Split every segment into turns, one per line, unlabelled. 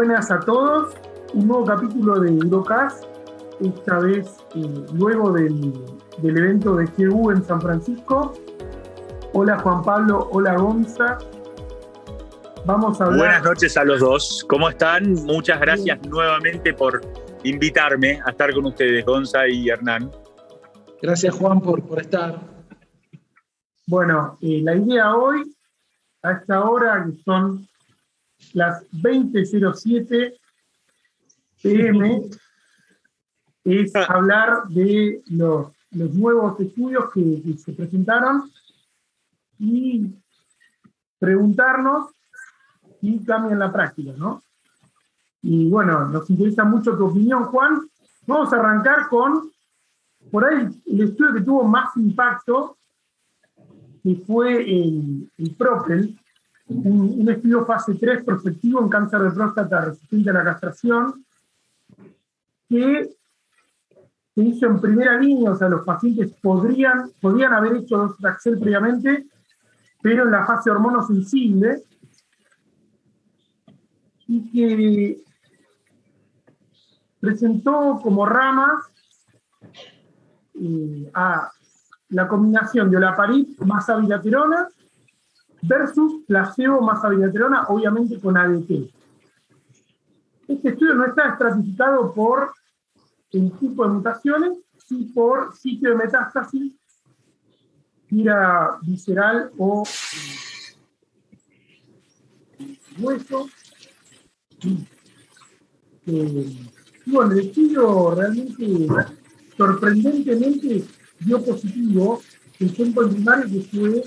Buenas a todos. Un nuevo capítulo de Eurocast, esta vez eh, luego del, evento de GU en San Francisco. Hola Juan Pablo, hola Gonza.
Vamos a hablar. Buenas noches a los dos. ¿Cómo están? Muchas gracias nuevamente por invitarme a estar con ustedes, Gonza y Hernán.
Gracias Juan por, por estar.
Bueno, eh, la idea hoy, a esta hora, que son las 20.07 pm, es ah. hablar de los, nuevos estudios que, se presentaron y preguntarnos si cambian la práctica, ¿no? Y bueno, nos interesa mucho tu opinión, Juan. Vamos a arrancar con, por ahí, el estudio que tuvo más impacto, que fue el, el PROPEL, un, estudio fase 3 prospectivo en cáncer de próstata resistente a la castración, que se hizo en primera línea, o sea, los pacientes podrían, podían haber hecho dos Taxel previamente, pero en la fase hormonosensible, y que presentó como ramas eh, a la combinación de olaparib más abilaterona versus placebo más abilaterona, obviamente con ADT. Este estudio no está estratificado por el tipo de mutaciones, sino por sitio de metástasis, tira visceral o hueso. Eh, bueno, el estudio realmente, sorprendentemente, dio positivo el tiempo primario que fue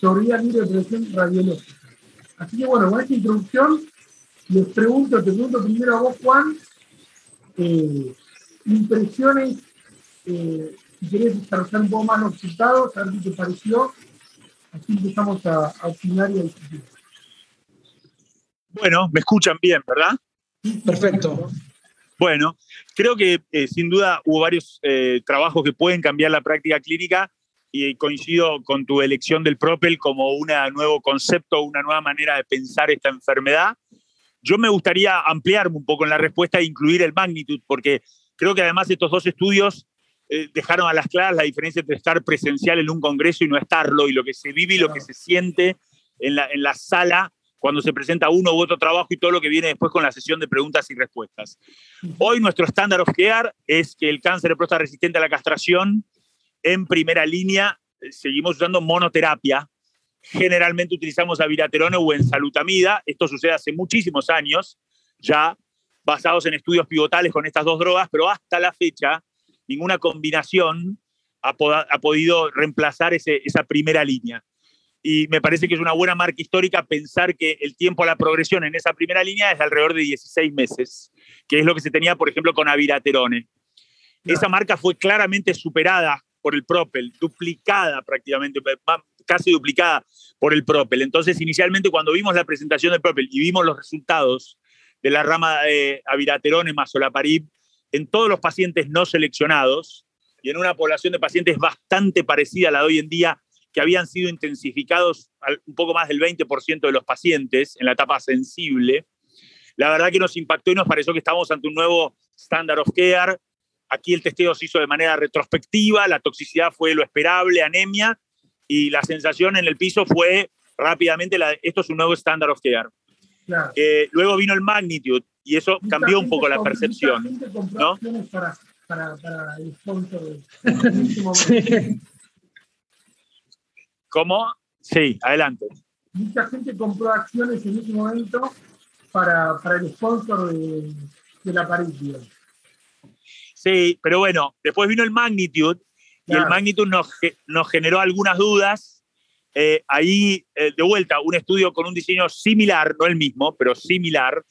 teoría libre de presión radiológica. Así que bueno, con esta introducción les pregunto, te pregunto primero a vos, Juan, eh, impresiones, eh, si querés desarrollar un poco más los resultados, a ver qué te pareció. Así empezamos a, a opinar y a discutir.
Bueno, me escuchan bien, ¿verdad?
Perfecto.
Bueno, creo que eh, sin duda hubo varios trabajos que pueden cambiar la práctica clínica y coincido con tu elección del Propel como un nuevo concepto, una nueva manera de pensar esta enfermedad. Yo me gustaría ampliarme un poco en la respuesta e incluir el magnitud, porque creo que además estos dos estudios eh, dejaron a las claras la diferencia entre estar presencial en un congreso y no estarlo, y lo que se vive y lo que se siente en la, en la sala cuando se presenta uno u otro trabajo y todo lo que viene después con la sesión de preguntas y respuestas. Hoy nuestro estándar of care es que el cáncer de próstata resistente a la castración en primera línea eh, seguimos usando monoterapia. Generalmente utilizamos aviraterone o ensalutamida. Esto sucede hace muchísimos años, ya basados en estudios pivotales con estas dos drogas, pero hasta la fecha ninguna combinación ha, podido reemplazar esa primera línea. Y me parece que es una buena marca histórica pensar que el tiempo a la progresión en esa primera línea es alrededor de 16 meses, que es lo que se tenía, por ejemplo, con aviraterone. Esa marca fue claramente superada por el Propel, duplicada prácticamente, casi duplicada por el Propel. Entonces, inicialmente cuando vimos la presentación del Propel y vimos los resultados de la rama de aviraterone más olaparib en todos los pacientes no seleccionados y en una población de pacientes bastante parecida a la de hoy en día, que habían sido intensificados un poco más del 20% de los pacientes en la etapa sensible, la verdad que nos impactó y nos pareció que estábamos ante un nuevo standard of care Aquí el testeo se hizo de manera retrospectiva, la toxicidad fue lo esperable, anemia, y la sensación en el piso fue rápidamente, la, esto es un nuevo estándar of care. Eh, luego vino el magnitude y eso cambió un poco la percepción. ¿no? Para, para, para el sí. ¿Cómo? Sí, adelante.
Mucha gente compró acciones en ese momento para, para el sponsor de, de la París.
Sí, pero bueno, después vino el Magnitude y el Magnitude nos, nos generó algunas dudas. Eh, ahí, eh, de vuelta, un estudio con un diseño similar, no el mismo, pero similar.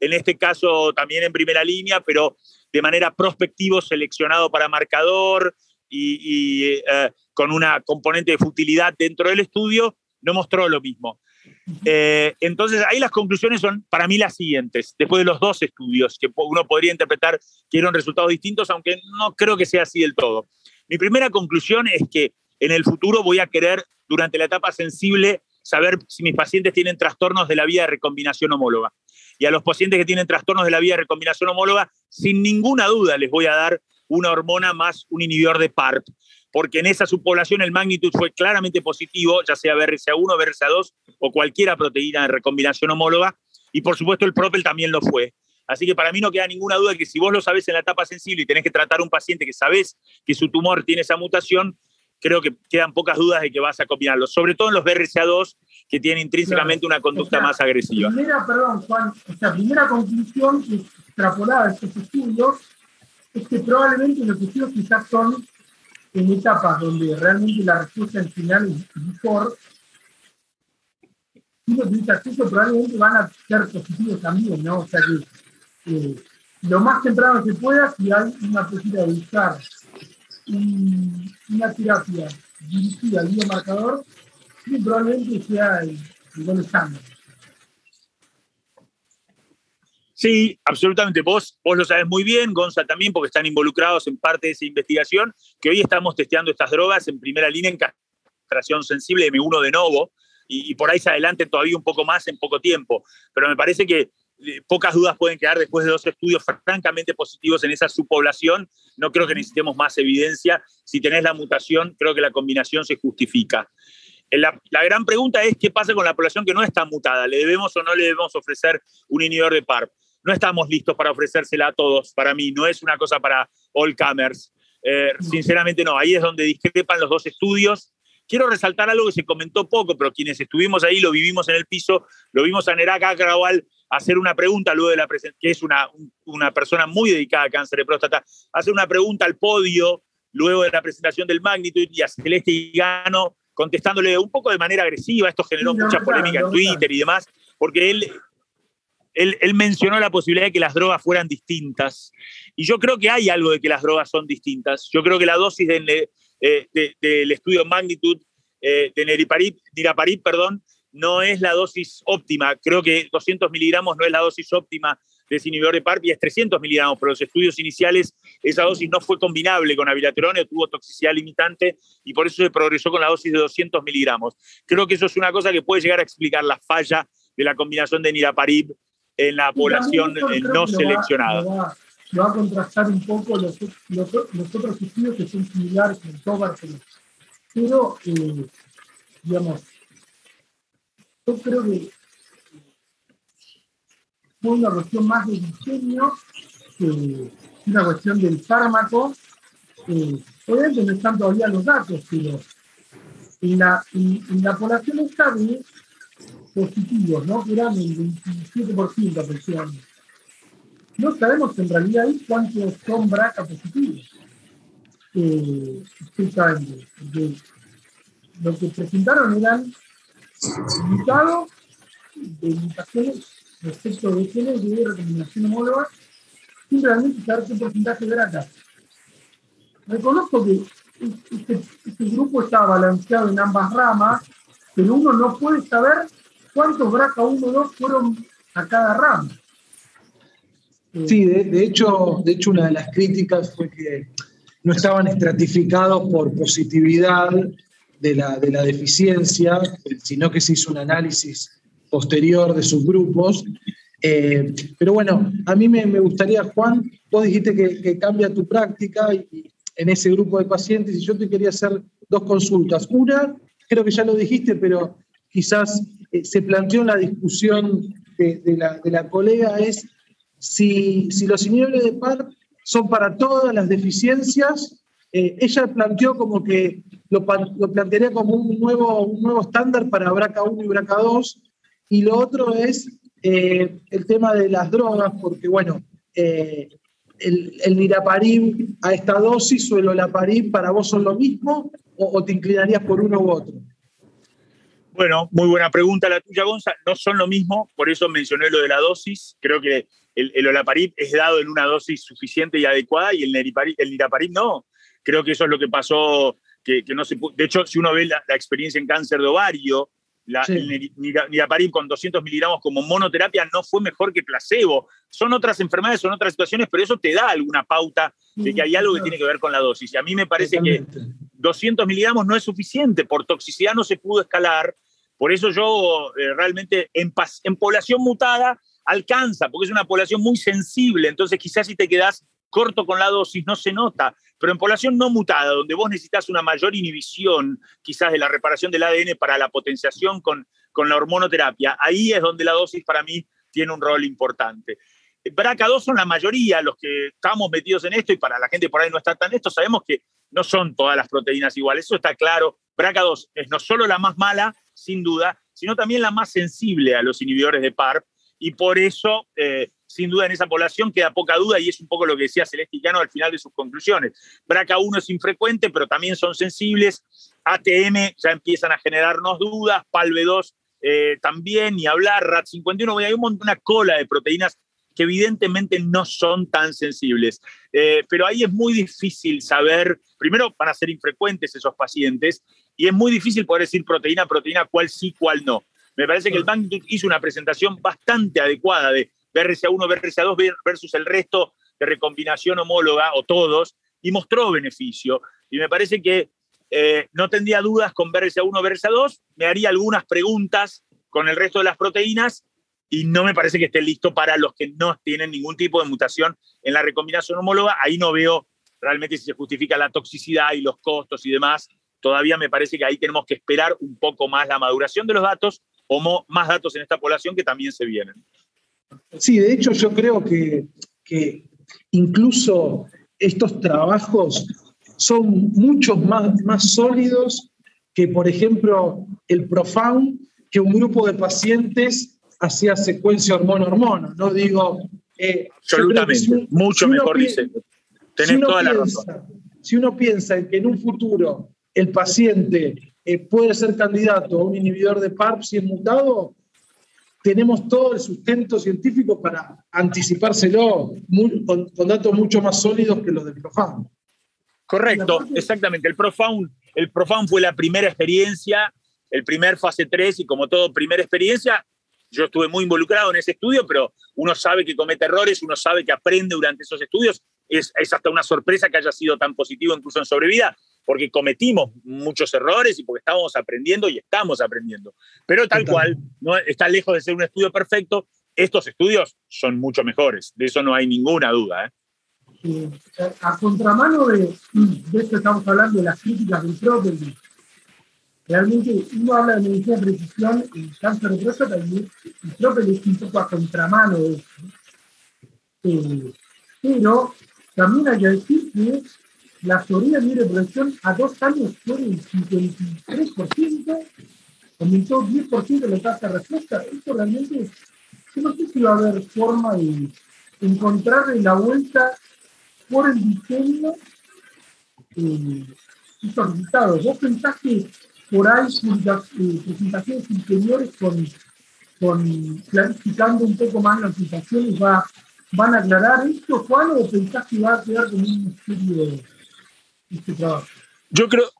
En este caso también en primera línea, pero de manera prospectivo, seleccionado para marcador y, eh, con una componente de futilidad dentro del estudio, no mostró lo mismo. Eh, entonces, ahí las conclusiones son para mí las siguientes, después de los dos estudios, que uno podría interpretar que eran resultados distintos, aunque no creo que sea así del todo. Mi primera conclusión es que en el futuro voy a querer, durante la etapa sensible, saber si mis pacientes tienen trastornos de la vía de recombinación homóloga. Y a los pacientes que tienen trastornos de la vía de recombinación homóloga, sin ninguna duda les voy a dar una hormona más un inhibidor de PARP, porque en esa subpoblación el magnitud fue claramente positivo, ya sea BRCA1, BRCA2 o cualquiera proteína de recombinación homóloga, y por supuesto el Propel también lo fue. Así que para mí no queda ninguna duda que si vos lo sabés en la etapa sensible y tenés que tratar a un paciente que sabés que su tumor tiene esa mutación, creo que quedan pocas dudas de que vas a combinarlo, sobre todo en los BRCA2 que tienen intrínsecamente una conducta más agresiva.
Primera, perdón, Juan, esta primera conclusión extrapolada de estos estudios es que probablemente los estudios quizás son en etapas donde realmente la respuesta al final es mejor. Si no tienes acceso, probablemente van a ser positivos también, ¿no? O sea que eh, lo más temprano que pueda, si hay una posibilidad de buscar una terapia dirigida al biomarcador, probablemente sea el, el buen estándar.
Sí, absolutamente. Vos, vos lo sabes muy bien, Gonza también, porque están involucrados en parte de esa investigación, que hoy estamos testeando estas drogas en primera línea en castración sensible M1 de novo, y, por ahí se adelante todavía un poco más en poco tiempo. Pero me parece que eh, pocas dudas pueden quedar después de dos estudios francamente positivos en esa subpoblación. No creo que necesitemos más evidencia. Si tenés la mutación, creo que la combinación se justifica. La, la, gran pregunta es qué pasa con la población que no está mutada. ¿Le debemos o no le debemos ofrecer un inhibidor de PARP? No estamos listos para ofrecérsela a todos, para mí, no es una cosa para all comers. Eh, sinceramente no, ahí es donde discrepan los dos estudios. Quiero resaltar algo que se comentó poco, pero quienes estuvimos ahí, lo vivimos en el piso, lo vimos a Nerak Agrawal hacer una pregunta luego de la presentación, que es una, una persona muy dedicada a cáncer de próstata, hacer una pregunta al podio luego de la presentación del Magnitude y a Celeste Higano contestándole un poco de manera agresiva. Esto generó mucha polémica en Twitter y demás, porque él él, mencionó la posibilidad de que las drogas fueran distintas. Y yo creo que hay algo de que las drogas son distintas. Yo creo que la dosis eh, del estudio Magnitud eh, de Niraparib, perdón, no es la dosis óptima. Creo que 200 miligramos no es la dosis óptima de inhibidor de PARP y es 300 miligramos, pero los estudios iniciales esa dosis no fue combinable con abilaterone, tuvo toxicidad limitante y por eso se progresó con la dosis de 200 miligramos. Creo que eso es una cosa que puede llegar a explicar la falla de la combinación de niraparib en la población no seleccionada.
Lo va, a contrastar un poco los, los, otros estudios que son similares en todo Barcelona. Pero, eh, digamos, yo creo que fue una cuestión más de diseño que una cuestión del fármaco. Eh, obviamente no están todavía los datos, pero en la, en, la población estable positivos, ¿no? que eran el 27% aproximadamente. No sabemos en realidad cuántos son BRCA positivos. Eh, lo que presentaron eran mutados de mutaciones respecto de genes de recombinación homóloga sin realmente saber qué porcentaje de BRCA. Reconozco que este, este grupo está balanceado en ambas ramas, pero uno no puede saber ¿Cuántos BRCA1 2 fueron a cada rama?
Sí, de, hecho, de hecho, una de las críticas fue que no estaban estratificados por positividad de la, de la deficiencia, sino que se hizo un análisis posterior de sus grupos. Eh, pero bueno, a mí me, gustaría, Juan, vos dijiste que, cambia tu práctica y, en ese grupo de pacientes y yo te quería hacer dos consultas. Una, creo que ya lo dijiste, pero quizás eh, se planteó la discusión de, la, colega es si, los inhibidores de PAR son para todas las deficiencias. Eh, ella planteó como que lo, plantearía como un nuevo, un nuevo estándar para BRCA1 y BRCA2. Y lo otro es eh, el tema de las drogas, porque bueno, el, el niraparib a esta dosis o el olaparib para vos son lo mismo o te inclinarías por uno u otro?
Bueno, muy buena pregunta la tuya, Gonza. No son lo mismo, por eso mencioné lo de la dosis. Creo que el, el olaparib es dado en una dosis suficiente y adecuada y el, el niraparib no. Creo que eso es lo que pasó, que, no se De hecho, si uno ve la, experiencia en cáncer de ovario, la, el niraparib con 200 miligramos como monoterapia no fue mejor que placebo. Son otras enfermedades, son otras situaciones, pero eso te da alguna pauta de que hay algo que tiene que ver con la dosis. Y a mí me parece que 200 miligramos no es suficiente, por toxicidad no se pudo escalar por eso yo eh, realmente en, población mutada alcanza, porque es una población muy sensible, entonces quizás si te quedas corto con la dosis no se nota, pero en población no mutada, donde vos necesitas una mayor inhibición quizás de la reparación del ADN para la potenciación con, con la hormonoterapia, ahí es donde la dosis para mí tiene un rol importante. BRCA2 son la mayoría los que estamos metidos en esto y para la gente por ahí no está tan esto, sabemos que no son todas las proteínas iguales, eso está claro. BRCA2 es no solo la más mala, sin duda, sino también la más sensible a los inhibidores de PARP y por eso, eh, sin duda, en esa población queda poca duda y es un poco lo que decía Celesticano al final de sus conclusiones. BRCA1 es infrecuente, pero también son sensibles. ATM ya empiezan a generarnos dudas, PALB2 eh, también, ni hablar, RAT51, hay un montón, una cola de proteínas que evidentemente no son tan sensibles. Eh, pero ahí es muy difícil saber, primero van a ser infrecuentes esos pacientes y es muy difícil poder decir proteína, proteína, cuál sí, cuál no. Me parece que el Bank hizo una presentación bastante adecuada de BRCA1, BRCA2 versus el resto de recombinación homóloga o todos y mostró beneficio. Y me parece que eh, no tendría dudas con BRCA1, BRCA2, me haría algunas preguntas con el resto de las proteínas y no me parece que esté listo para los que no tienen ningún tipo de mutación en la recombinación homóloga. Ahí no veo realmente si se justifica la toxicidad y los costos y demás. Todavía me parece que ahí tenemos que esperar un poco más la maduración de los datos o más datos en esta población que también se vienen.
Sí, de hecho yo creo que, que incluso estos trabajos son mucho más, más sólidos que, por ejemplo, el Profound, que un grupo de pacientes hacía secuencia hormono-hormono. No digo.
Eh, Absolutamente, mucho mejor dice. Tenés toda la razón.
Si uno piensa en que en un futuro el paciente eh, puede ser candidato a un inhibidor de PARP si es mutado, tenemos todo el sustento científico para anticipárselo con, datos mucho más sólidos que los del Profound.
Correcto, exactamente. El Profound, el Profound fue la primera experiencia, el primer fase 3 y como todo, primera experiencia, yo estuve muy involucrado en ese estudio, pero uno sabe que comete errores, uno sabe que aprende durante esos estudios. Es, hasta una sorpresa que haya sido tan positivo incluso en sobrevida, porque cometimos muchos errores y porque estábamos aprendiendo y estamos aprendiendo. Pero tal cual, no está lejos de ser un estudio perfecto. Estos estudios son mucho mejores, de eso no hay ninguna duda.
¿eh? a contramano de, de esto estamos hablando de las críticas del propio Realmente uno habla de medicina de precisión y cáncer de próstata y, creo que es un poco a contramano de eso. Eh, pero también hay que decir que la teoría de libre producción a dos años fue del 53%, aumentó 10% de la tasa de respuesta. Esto realmente, yo no sé si va a haber forma de encontrarle la vuelta por el diseño eh, estos resultados. ¿Vos pensás que por ahí eh, presentaciones interiores con, con, clarificando un poco más las presentaciones va, van a aclarar esto, Juan, o pensás que va a quedar como un misterio este trabajo?
Yo creo,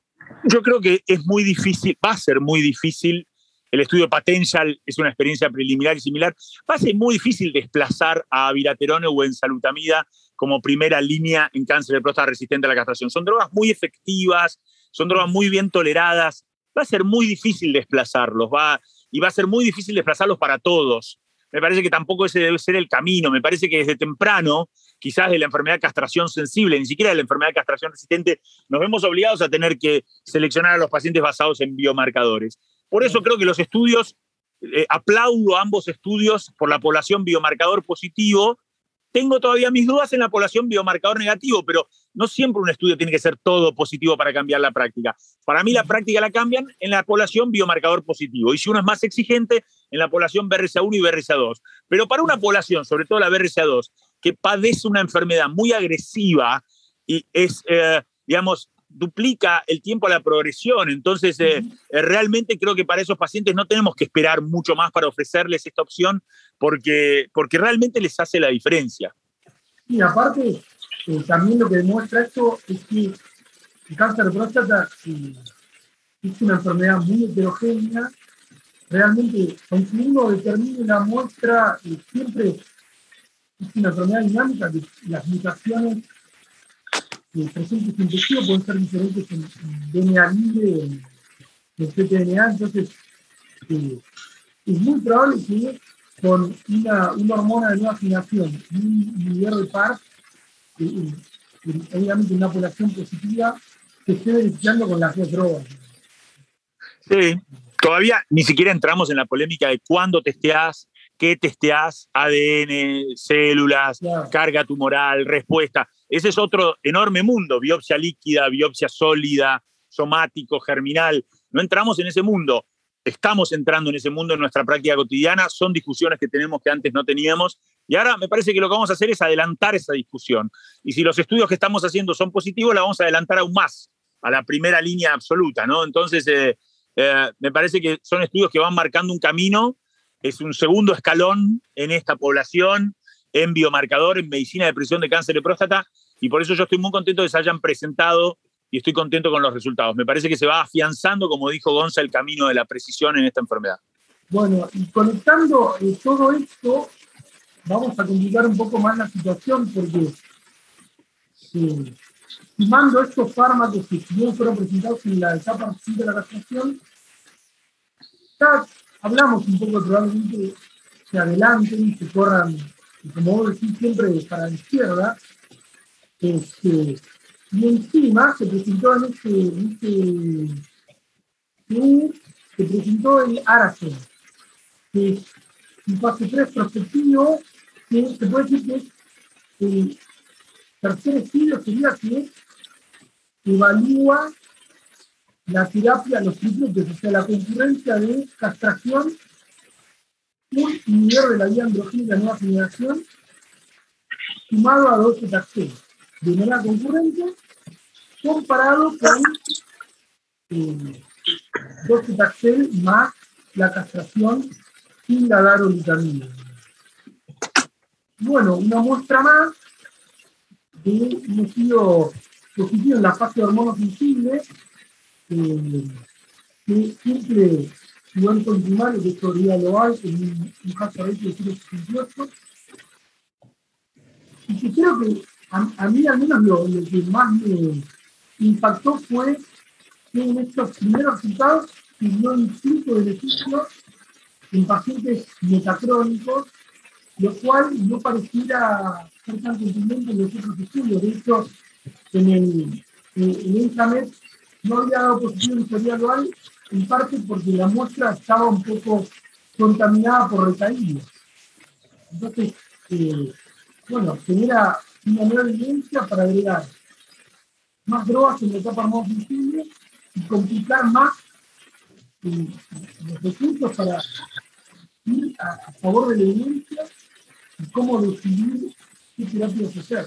yo creo que es muy difícil, va a ser muy difícil. El estudio Potential es una experiencia preliminar y similar. Va a ser muy difícil desplazar a viraterone o ensalutamida como primera línea en cáncer de próstata resistente a la castración. Son drogas muy efectivas, son drogas muy bien toleradas va a ser muy difícil desplazarlos, va, y va a ser muy difícil desplazarlos para todos. Me parece que tampoco ese debe ser el camino, me parece que desde temprano, quizás de la enfermedad de castración sensible, ni siquiera de la enfermedad de castración resistente, nos vemos obligados a tener que seleccionar a los pacientes basados en biomarcadores. Por eso creo que los estudios, eh, aplaudo ambos estudios por la población biomarcador positivo, tengo todavía mis dudas en la población biomarcador negativo, pero no siempre un estudio tiene que ser todo positivo para cambiar la práctica. Para mí la práctica la cambian en la población biomarcador positivo. Y si uno es más exigente, en la población BRCA1 y BRCA2. Pero para una población, sobre todo la BRCA2, que padece una enfermedad muy agresiva y es, eh, digamos, duplica el tiempo a la progresión. Entonces, eh, eh, realmente creo que para esos pacientes no tenemos que esperar mucho más para ofrecerles esta opción porque, porque realmente les hace la diferencia.
Y aparte, eh, también lo que demuestra esto es que el cáncer de próstata es una enfermedad muy heterogénea. Realmente, aunque uno determine la muestra, siempre es una enfermedad dinámica que las mutaciones presentes infectivos pueden ser diferentes en, DNA libre, en, en ctDNA, entonces eh, es muy probable que con una, una hormona de nueva generación, un inhibidor de PARP, obviamente una población positiva, que esté beneficiando con las dos drogas.
Sí, todavía ni siquiera entramos en la polémica de cuándo testeás, qué testeás, ADN, células, carga tumoral, respuesta. Ese es otro enorme mundo, biopsia líquida, biopsia sólida, somático, germinal. No entramos en ese mundo. Estamos entrando en ese mundo en nuestra práctica cotidiana. Son discusiones que tenemos que antes no teníamos. Y ahora me parece que lo que vamos a hacer es adelantar esa discusión. Y si los estudios que estamos haciendo son positivos, la vamos a adelantar aún más a la primera línea absoluta, ¿no? Entonces, eh, eh, me parece que son estudios que van marcando un camino, es un segundo escalón en esta población, en biomarcador, en medicina de presión de cáncer de próstata, y por eso yo estoy muy contento de que se hayan presentado y estoy contento con los resultados. Me parece que se va afianzando, como dijo Gonza, el camino de la precisión en esta enfermedad.
Bueno, y conectando eh, todo esto, vamos a complicar un poco más la situación porque estimando estos fármacos que fueron presentados en la etapa de la castración, ya hablamos un poco probablemente se adelanten, se corran, como vos decís, siempre para la izquierda. Este, y encima se presentó en este, este se presentó el Aracel, que es un fase 3 prospectivo, se puede decir que el tercer estudio sería que evalúa la terapia, los tripletes, o sea, la concurrencia de castración, un inhibidor de la vía androgénica nueva generación, sumado a 12 taxeos, de manera concurrente, comparado con eh, 12 taxel más la castración sin la darolutamina. Bueno, una muestra más de un estudio positivo en la fase de hormonas sensibles, eh, que siempre igual con primario, que esto día en un, caso de 68, y que creo que a, mí al menos lo, que más me impactó fue que en estos primeros resultados dio un cierto beneficio en pacientes metacrónicos, lo cual no pareciera ser tan contundente en los otros estudios. De hecho, en el, en no había dado positivo en parte porque la muestra estaba un poco contaminada por recaídas. Entonces, eh, bueno, genera una nueva evidencia para agregar más drogas en la etapa más visible y complicar más eh, los recursos para ir a, favor de la evidencia y cómo decidir qué terapias hacer.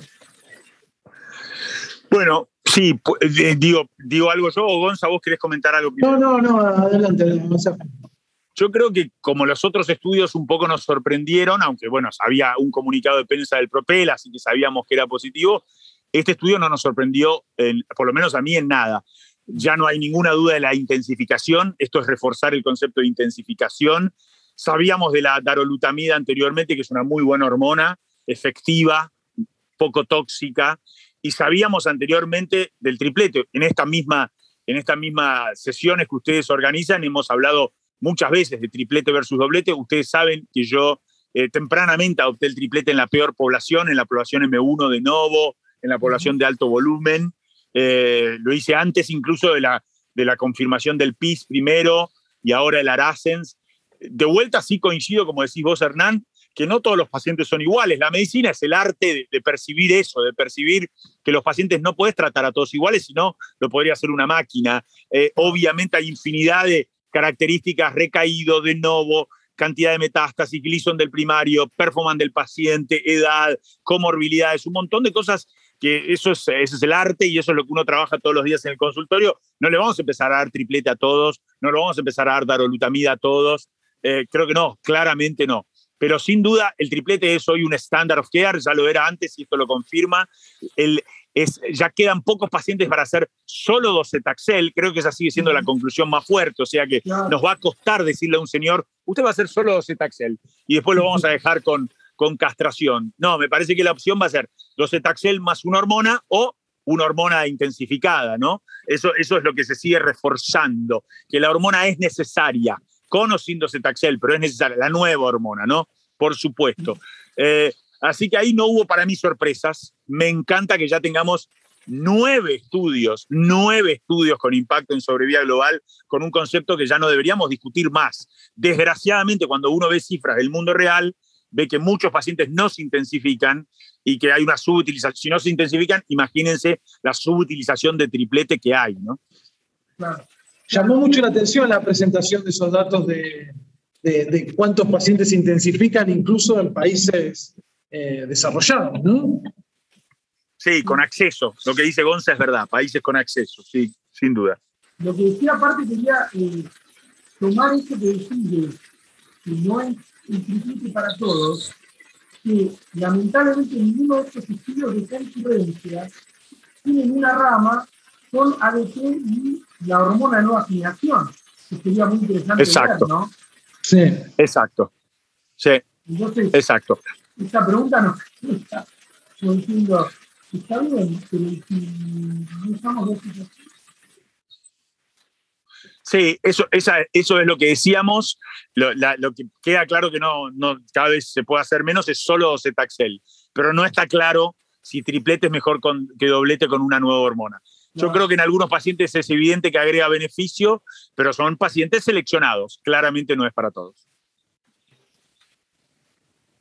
Bueno, sí, eh, digo, digo algo yo o Gonza, vos querés comentar algo.
No, no, no, adelante,
Yo creo que como los otros estudios un poco nos sorprendieron, aunque bueno, había un comunicado de prensa del Propel, así que sabíamos que era positivo, este estudio no nos sorprendió, por lo menos a mí, en nada. Ya no hay ninguna duda de la intensificación, esto es reforzar el concepto de intensificación. Sabíamos de la darolutamida anteriormente, que es una muy buena hormona, efectiva, poco tóxica, y sabíamos anteriormente del triplete. En esta misma, en estas mismas sesiones que ustedes organizan hemos hablado muchas veces de triplete versus doblete. Ustedes saben que yo eh, tempranamente adopté el triplete en la peor población, en la población M1 de Novo, en la población de alto volumen. Eh, lo hice antes incluso de la, de la confirmación del PIS primero y ahora el Aracens. De vuelta sí coincido, como decís vos, Hernán, que no todos los pacientes son iguales. La medicina es el arte de, percibir eso, de percibir que los pacientes no puedes tratar a todos iguales, sino lo podría hacer una máquina. Eh, obviamente hay infinidad de características, recaído, de novo, cantidad de metástasis, glison del primario, performance del paciente, edad, comorbilidades, un montón de cosas que eso es, ese es el arte y eso es lo que uno trabaja todos los días en el consultorio. No le vamos a empezar a dar triplete a todos, no le vamos a empezar a dar darolutamida a todos. Eh, creo que no, claramente no pero sin duda el triplete es hoy un standard of care, ya lo era antes y esto lo confirma. El, es, ya quedan pocos pacientes para hacer solo docetaxel, creo que esa sigue siendo la conclusión más fuerte, o sea que nos va a costar decirle a un señor, usted va a hacer solo docetaxel y después lo vamos a dejar con, con castración. No, me parece que la opción va a ser docetaxel más una hormona o una hormona intensificada, ¿no? Eso, eso es lo que se sigue reforzando, que la hormona es necesaria, con o sin docetaxel, pero es necesaria, la nueva hormona, ¿no? por supuesto. Eh, así que ahí no hubo para mí sorpresas. Me encanta que ya tengamos nueve estudios, nueve estudios con impacto en sobrevida global, con un concepto que ya no deberíamos discutir más. Desgraciadamente, cuando uno ve cifras del mundo real, ve que muchos pacientes no se intensifican y que hay una subutilización. Si no se intensifican, imagínense la subutilización de triplete que hay, ¿no?
Llamó mucho la atención la presentación de esos datos de, de, cuántos pacientes se intensifican, incluso en países eh, desarrollados, ¿no?
Sí, con acceso. Lo que dice Gonza es verdad, países con acceso, sí, sin duda.
Lo que decía aparte quería eh, tomar esto que decís que no es un para todos, que lamentablemente ninguno de estos estudios de concurrencia tienen una rama con ADP y la hormona de nueva generación, que sería muy interesante
Exacto.
ver, ¿no?
Sí. Exacto. Sí. Exacto.
Esta pregunta nos está diciendo, está bien, pero si no estamos
Sí, eso, esa, eso es lo que decíamos. Lo, que queda claro que no, no, cada vez se puede hacer menos es solo Cetaxel, pero no está claro si triplete es mejor que doblete con una nueva hormona. Yo creo que en algunos pacientes es evidente que agrega beneficio, pero son pacientes seleccionados. Claramente no es para todos.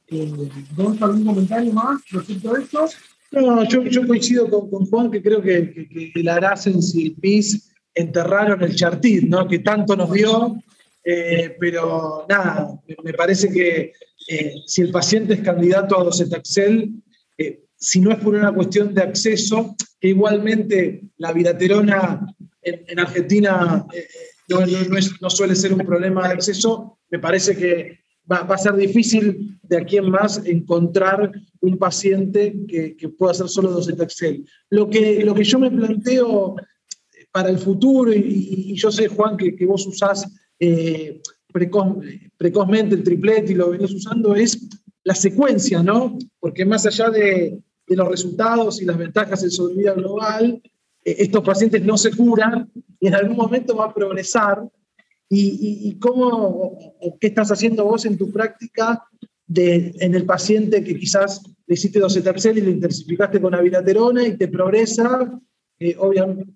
Eh, ¿Algún comentario más respecto a esto?
No, yo, coincido con, Juan que creo que, que, que el Aracens y el PIS enterraron el chartit, ¿no? que tanto nos dio, eh, pero nada, me parece que eh, si el paciente es candidato a docetaxel, si no es por una cuestión de acceso, que igualmente la viraterona en, Argentina no, suele ser un problema de acceso, me parece que va, a ser difícil de aquí en más encontrar un paciente que, pueda hacer solo docetaxel. Lo que, lo que yo me planteo para el futuro, y, yo sé, Juan, que, que vos usás eh, precozmente el triplet y lo venís usando, es la secuencia, ¿no? Porque más allá de, los resultados y las ventajas en sobrevida global, eh, estos pacientes no se curan y en algún momento va a progresar. ¿Y, cómo, qué estás haciendo vos en tu práctica de, en el paciente que quizás le hiciste docetaxel y le intensificaste con aviraterona y te progresa? Eh, obviamente,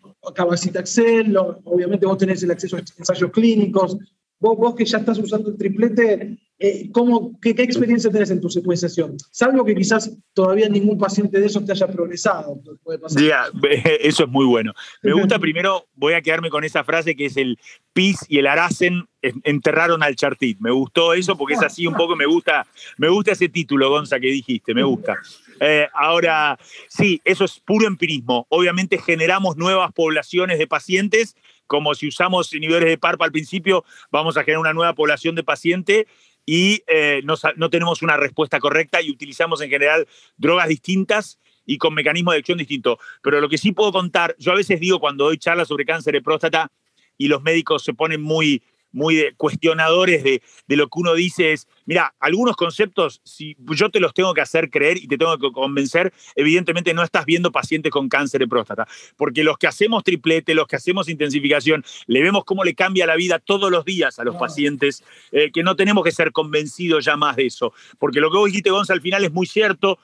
Excel, obviamente vos tenés el acceso a ensayos clínicos, vos, vos que ya estás usando el triplete, eh, ¿cómo, qué, experiencia tenés en tu secuenciación? Salvo que quizás todavía ningún paciente de esos te haya progresado.
eso es muy bueno. Me gusta primero, voy a quedarme con esa frase que es el PIS y el Aracen enterraron al Chartit. Me gustó eso porque es así un poco, me gusta, me gusta ese título, Gonza, que dijiste, me gusta. Eh, ahora, sí, eso es puro empirismo. Obviamente generamos nuevas poblaciones de pacientes, como si usamos inhibidores de PARP al principio, vamos a generar una nueva población de pacientes y eh, no, tenemos una respuesta correcta y utilizamos en general drogas distintas y con mecanismos de acción distintos. Pero lo que sí puedo contar, yo a veces digo cuando doy charlas sobre cáncer de próstata y los médicos se ponen muy muy cuestionadores de, lo que uno dice es, mira, algunos conceptos, si yo te los tengo que hacer creer y te tengo que convencer, evidentemente no estás viendo pacientes con cáncer de próstata, porque los que hacemos triplete, los que hacemos intensificación, le vemos cómo le cambia la vida todos los días a los pacientes, eh, que no tenemos que ser convencidos ya más de eso, porque lo que vos dijiste, Gonza, al final es muy cierto,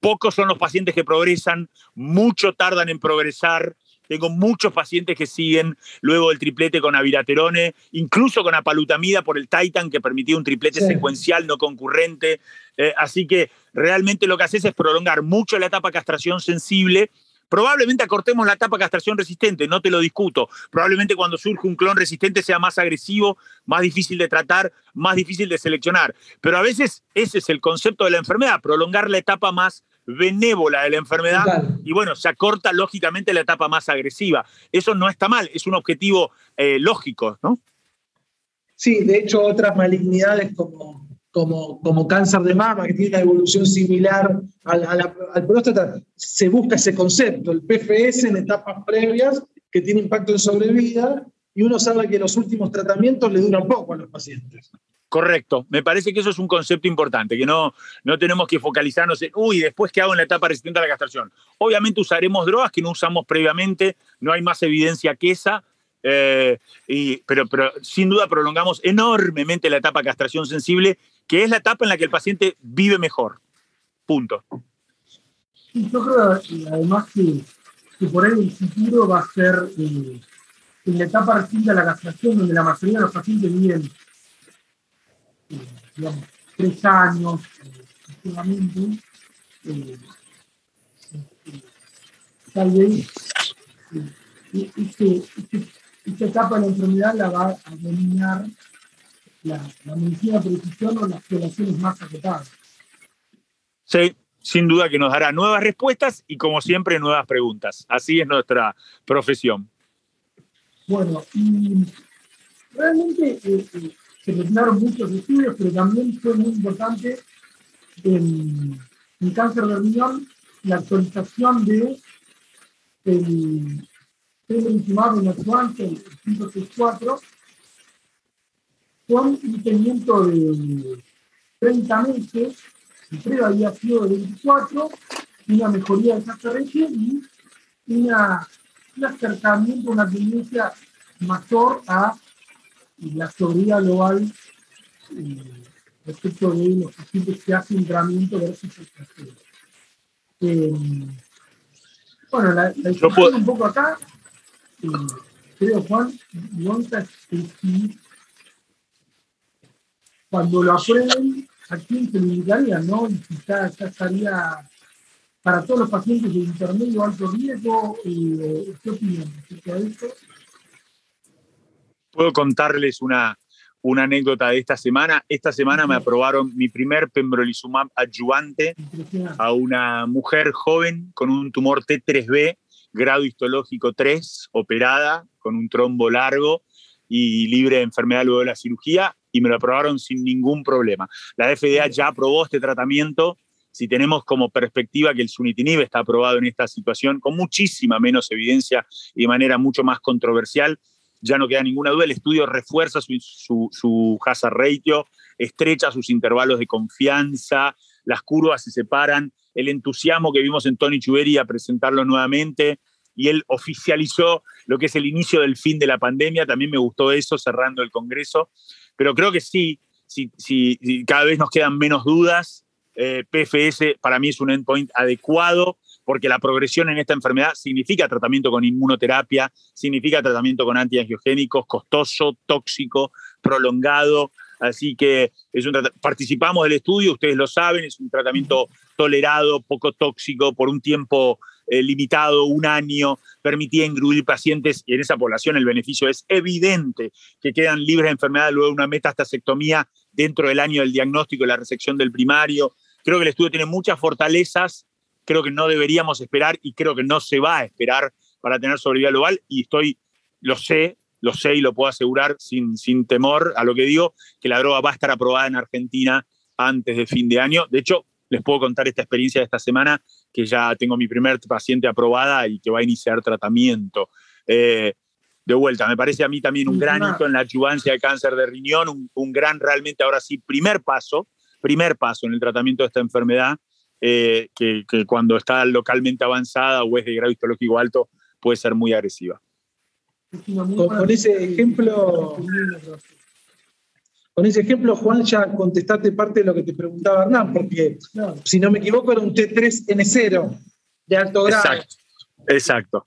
pocos son los pacientes que progresan, mucho tardan en progresar, tengo muchos pacientes que siguen luego del triplete con aviraterone, incluso con apalutamida por el Titan, que permitía un triplete secuencial no concurrente. Eh, así que realmente lo que haces es prolongar mucho la etapa castración sensible. Probablemente acortemos la etapa castración resistente, no te lo discuto. Probablemente cuando surge un clon resistente sea más agresivo, más difícil de tratar, más difícil de seleccionar. Pero a veces ese es el concepto de la enfermedad, prolongar la etapa más benévola de la enfermedad y bueno, se acorta lógicamente la etapa más agresiva. Eso no está mal, es un objetivo eh, lógico, ¿no?
Sí, de hecho otras malignidades como, como, como cáncer de mama, que tiene una evolución similar al, al próstata, se busca ese concepto, el PFS en etapas previas que tiene impacto en sobrevida y uno sabe que los últimos tratamientos le duran poco a los pacientes.
Correcto, me parece que eso es un concepto importante, que no, no tenemos que focalizarnos en, uy, después qué hago en la etapa resistente a la castración. Obviamente usaremos drogas que no usamos previamente, no hay más evidencia que esa, eh, pero, pero sin duda prolongamos enormemente la etapa castración sensible que es la etapa en la que el paciente vive mejor. Punto.
yo creo además que, por ahí el futuro va a ser eh, en la etapa reciente de la castración, donde la mayoría de los pacientes viven, eh, digamos, tres años, eh, eh, tal vez esta etapa de la enfermedad la va a dominar la, medicina de precisión o las poblaciones más afectadas.
Sí, sin duda que nos dará nuevas respuestas y como siempre nuevas preguntas. Así es nuestra profesión.
Bueno, y realmente eh, eh, se realizaron muchos estudios, pero también fue muy importante en, en cáncer de riñón la actualización de el pembrolizumab en adyuvante, el 564, con un seguimiento de 30 meses, el prueba había sido de 24, una mejoría de esa y una, un acercamiento, una tendencia mayor a la sobriedad global eh, respecto de los pacientes que hacen tratamiento versus placebo. Eh, bueno, la, la discusión un poco acá, eh, creo, Juan, es que cuando lo aprueben, ¿a quién se le no? Y quizá ya estaría para todos los pacientes de intermedio alto riesgo, eh, ¿qué opinan acerca de esto?
Puedo contarles una, una anécdota de esta semana. Esta semana me aprobaron mi primer pembrolizumab adyuvante a una mujer joven con un tumor T3B, grado histológico 3, operada, con un trombo largo y libre de enfermedad luego de la cirugía, y me lo aprobaron sin ningún problema. La FDA ya aprobó este tratamiento. Si tenemos como perspectiva que el sunitinib está aprobado en esta situación con muchísima menos evidencia y de manera mucho más controversial, ya no queda ninguna duda, el estudio refuerza su, su, su hazard ratio, estrecha sus intervalos de confianza, las curvas se separan, el entusiasmo que vimos en Tony Chuberi a presentarlo nuevamente, y él oficializó lo que es el inicio del fin de la pandemia, también me gustó eso, cerrando el Congreso, pero creo que sí, si, cada vez nos quedan menos dudas, eh, PFS para mí es un endpoint adecuado, porque la progresión en esta enfermedad significa tratamiento con inmunoterapia, significa tratamiento con antiangiogénicos, costoso, tóxico, prolongado. Así que es un participamos del estudio, ustedes lo saben, es un tratamiento tolerado, poco tóxico, por un tiempo eh, limitado, un año, permitía incluir pacientes y en esa población el beneficio es evidente, que quedan libres de enfermedad luego de una metastasectomía dentro del año del diagnóstico y la resección del primario. Creo que el estudio tiene muchas fortalezas creo que no deberíamos esperar y creo que no se va a esperar para tener sobrevida global y estoy, lo sé, lo sé y lo puedo asegurar sin, sin temor a lo que digo, que la droga va a estar aprobada en Argentina antes de fin de año. De hecho, les puedo contar esta experiencia de esta semana, que ya tengo mi primer paciente aprobada y que va a iniciar tratamiento. Eh, de vuelta, me parece a mí también un gran hito en la adyuvancia de cáncer de riñón, un, un, gran realmente ahora sí primer paso, primer paso en el tratamiento de esta enfermedad eh, que, cuando está localmente avanzada o es de grado histológico alto puede ser muy agresiva.
Con, ese ejemplo, con ese ejemplo, Juan, ya contestaste parte de lo que te preguntaba Hernán, porque si no me equivoco era un T3N0 de alto grado.
Exacto. Exacto.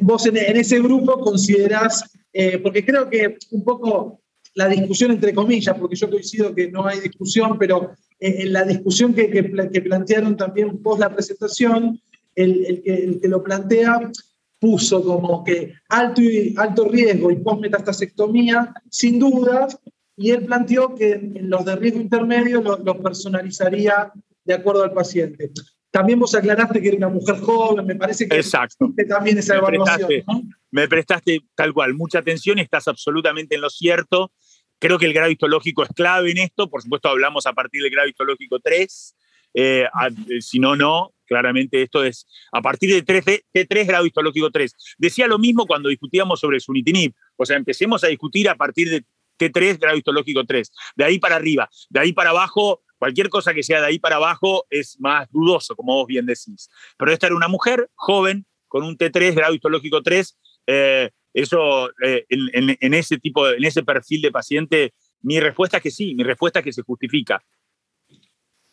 vos en, ese grupo considerás, eh, porque creo que un poco la discusión entre comillas, porque yo coincido que no hay discusión, pero en la discusión que, que, plantearon también post la presentación, el, que, que, lo plantea puso como que alto, y, alto riesgo y post metastasectomía, sin dudas, y él planteó que en los de riesgo intermedio los lo personalizaría de acuerdo al paciente. También vos aclaraste que era una mujer joven, me parece que
Exacto.
también esa evaluación.
Me prestaste tal cual, mucha atención, estás absolutamente en lo cierto. Creo que el grado histológico es clave en esto, por supuesto hablamos a partir del grado histológico 3, eh, eh, si no, no, claramente esto es a partir de 3, T3 grado histológico 3. Decía lo mismo cuando discutíamos sobre sunitinib, o sea, empecemos a discutir a partir de T3 grado histológico 3, de ahí para arriba, de ahí para abajo, cualquier cosa que sea de ahí para abajo es más dudoso, como vos bien decís. Pero esta era una mujer joven con un T3 grado histológico 3, eh, eso, eh, en, ese tipo, en ese perfil de paciente, mi respuesta es que sí, mi respuesta es que se justifica.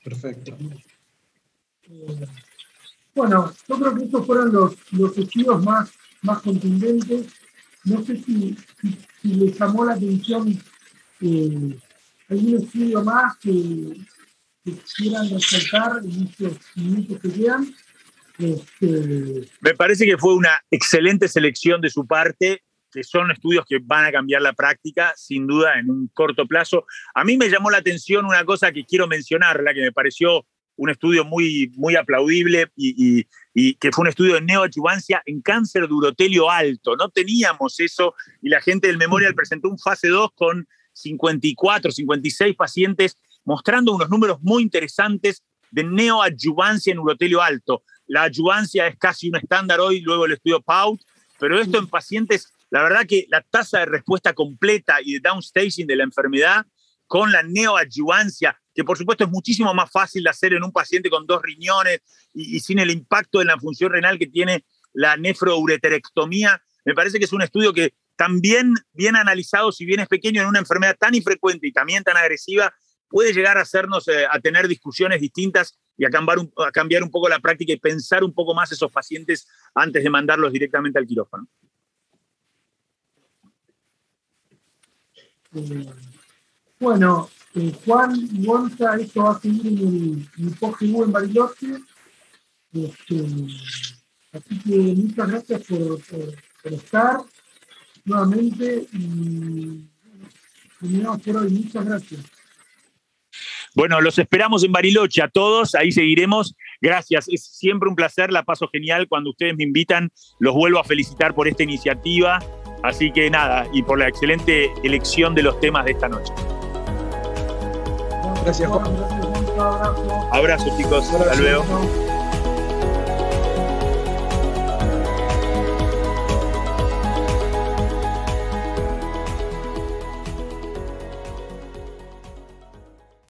Perfecto.
Bueno, yo creo que estos fueron los, los estudios más, más contundentes. No sé si, si, les llamó la atención eh, algún estudio más que, quieran resaltar en estos minutos que quedan.
Este, Me parece que fue una excelente selección de su parte, que son estudios que van a cambiar la práctica, sin duda, en un corto plazo. A mí me llamó la atención una cosa que quiero mencionar, la que me pareció un estudio muy, muy aplaudible y, que fue un estudio de neoadjuvancia en cáncer de urotelio alto. No teníamos eso y la gente del Memorial presentó un fase 2 con 54, 56 pacientes mostrando unos números muy interesantes de neoadjuvancia en urotelio alto. La adjuvancia es casi un estándar hoy, luego el estudio PAUT, pero esto en pacientes, la verdad que la tasa de respuesta completa y de downstaging de la enfermedad con la neoadjuvancia, que por supuesto es muchísimo más fácil de hacer en un paciente con dos riñones y, sin el impacto en la función renal que tiene la nefroureterectomía. Me parece que es un estudio que también bien analizado, si bien es pequeño en una enfermedad tan infrecuente y también tan agresiva, puede llegar a hacernos eh, a tener discusiones distintas y a cambiar, un, a cambiar un poco la práctica y pensar un poco más esos pacientes antes de mandarlos directamente al quirófano.
Eh, bueno, eh, Juan Gonza, esto va a seguir en el, en en Bariloche. Este, así que muchas gracias por, por, estar nuevamente y terminamos por hoy. Muchas gracias.
Bueno, los esperamos en Bariloche a todos, ahí seguiremos. Gracias, es siempre un placer, la paso genial cuando ustedes me invitan. Los vuelvo a felicitar por esta iniciativa. Así que nada, y por la excelente elección de los temas de esta noche.
Gracias, Juan.
Abrazo, chicos. Hasta luego.